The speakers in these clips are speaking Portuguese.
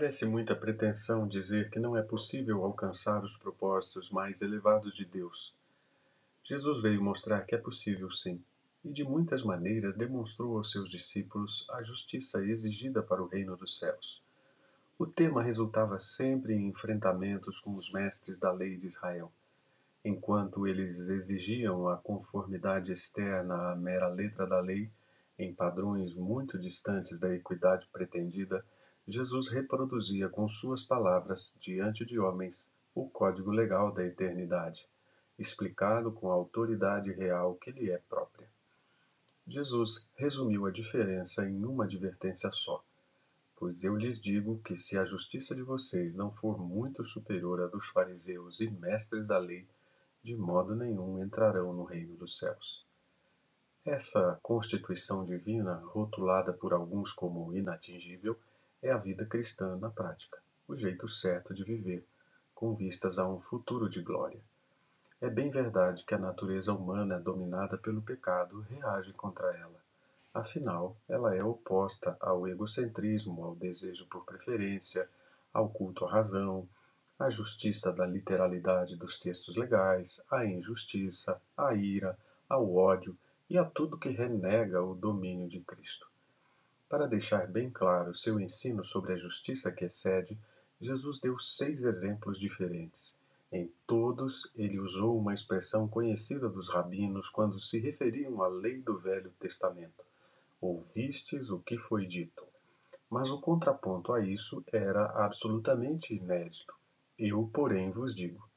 Parece muita pretensão dizer que não é possível alcançar os propósitos mais elevados de Deus. Jesus veio mostrar que é possível sim, e de muitas maneiras demonstrou aos seus discípulos a justiça exigida para o reino dos céus. O tema resultava sempre em enfrentamentos com os mestres da lei de Israel. Enquanto eles exigiam a conformidade externa à mera letra da lei, em padrões muito distantes da equidade pretendida, Jesus reproduzia com suas palavras, diante de homens, o código legal da eternidade, explicado com a autoridade real que lhe é própria. Jesus resumiu a diferença em uma advertência só. Pois eu lhes digo que se a justiça de vocês não for muito superior à dos fariseus e mestres da lei, de modo nenhum entrarão no reino dos céus. Essa constituição divina, rotulada por alguns como inatingível, é a vida cristã na prática, o jeito certo de viver, com vistas a um futuro de glória. É bem verdade que a natureza humana, dominada pelo pecado, reage contra ela. Afinal, ela é oposta ao egocentrismo, ao desejo por preferência, ao culto à razão, à justiça da literalidade dos textos legais, à injustiça, à ira, ao ódio e a tudo que renega o domínio de Cristo. Para deixar bem claro seu ensino sobre a justiça que excede, Jesus deu seis exemplos diferentes. Em todos, ele usou uma expressão conhecida dos rabinos quando se referiam à lei do Velho Testamento. Ouvistes o que foi dito. Mas o contraponto a isso era absolutamente inédito. Eu, porém, vos digo.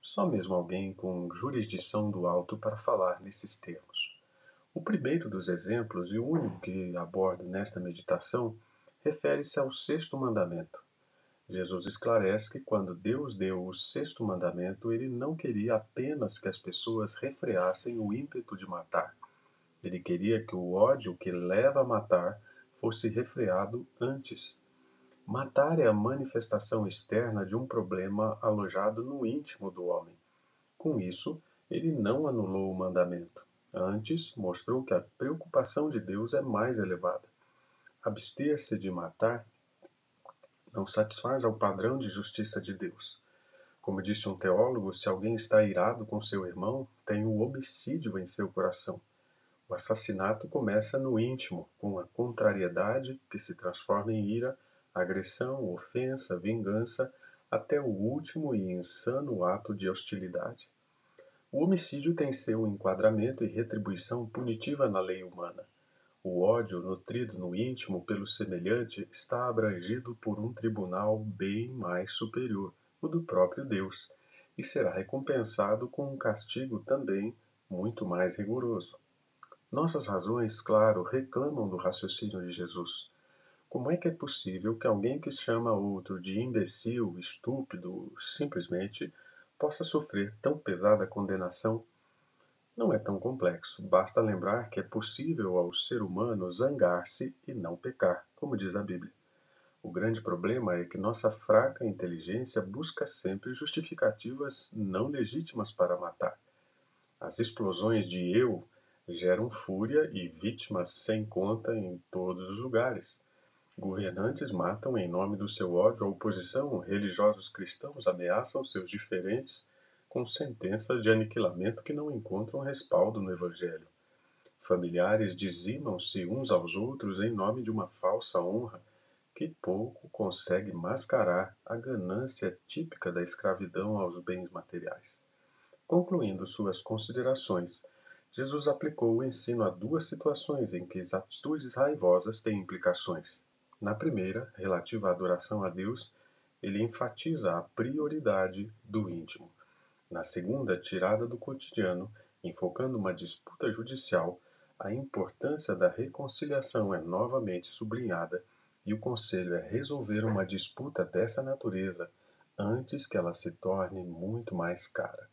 Só mesmo alguém com jurisdição do alto para falar nesses termos. O primeiro dos exemplos, e o único que abordo nesta meditação, refere-se ao sexto mandamento. Jesus esclarece que quando Deus deu o sexto mandamento, ele não queria apenas que as pessoas refreassem o ímpeto de matar. Ele queria que o ódio que leva a matar fosse refreado antes. Matar é a manifestação externa de um problema alojado no íntimo do homem. Com isso, ele não anulou o mandamento. Antes, mostrou que a preocupação de Deus é mais elevada. Abster-se de matar não satisfaz ao padrão de justiça de Deus. Como disse um teólogo, se alguém está irado com seu irmão, tem o um homicídio em seu coração. O assassinato começa no íntimo, com a contrariedade que se transforma em ira, agressão, ofensa, vingança, até o último e insano ato de hostilidade. O homicídio tem seu enquadramento e retribuição punitiva na lei humana. O ódio nutrido no íntimo pelo semelhante está abrangido por um tribunal bem mais superior, o do próprio Deus, e será recompensado com um castigo também muito mais rigoroso. Nossas razões, claro, reclamam do raciocínio de Jesus. Como é que é possível que alguém que chama outro de imbecil, estúpido, simplesmente possa sofrer tão pesada condenação não é tão complexo. Basta lembrar que é possível ao ser humano zangar-se e não pecar, como diz a Bíblia. O grande problema é que nossa fraca inteligência busca sempre justificativas não legítimas para matar. As explosões de eu geram fúria e vítimas sem conta em todos os lugares. Governantes matam em nome do seu ódio a oposição, religiosos cristãos ameaçam seus diferentes com sentenças de aniquilamento que não encontram respaldo no Evangelho. Familiares dizimam-se uns aos outros em nome de uma falsa honra que pouco consegue mascarar a ganância típica da escravidão aos bens materiais. Concluindo suas considerações, Jesus aplicou o ensino a duas situações em que as atitudes raivosas têm implicações. Na primeira, relativa à adoração a Deus, ele enfatiza a prioridade do íntimo. Na segunda, tirada do cotidiano, enfocando uma disputa judicial, a importância da reconciliação é novamente sublinhada e o conselho é resolver uma disputa dessa natureza antes que ela se torne muito mais cara.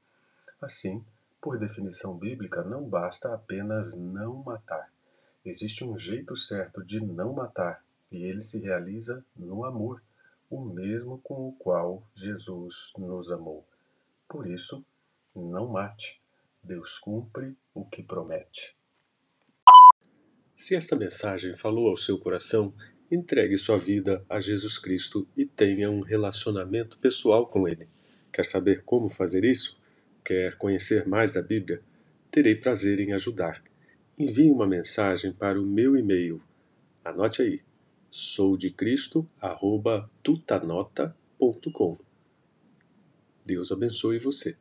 Assim, por definição bíblica, não basta apenas não matar. Existe um jeito certo de não matar e ele se realiza no amor, o mesmo com o qual Jesus nos amou. Por isso, não mate. Deus cumpre o que promete. Se esta mensagem falou ao seu coração, Entregue sua vida a Jesus Cristo e tenha um relacionamento pessoal com Ele. Quer saber como fazer isso? Quer conhecer mais da Bíblia? Terei prazer em ajudar. Envie uma mensagem para o meu e-mail. Anote aí: soudecristo@tutanota.com. Deus abençoe você.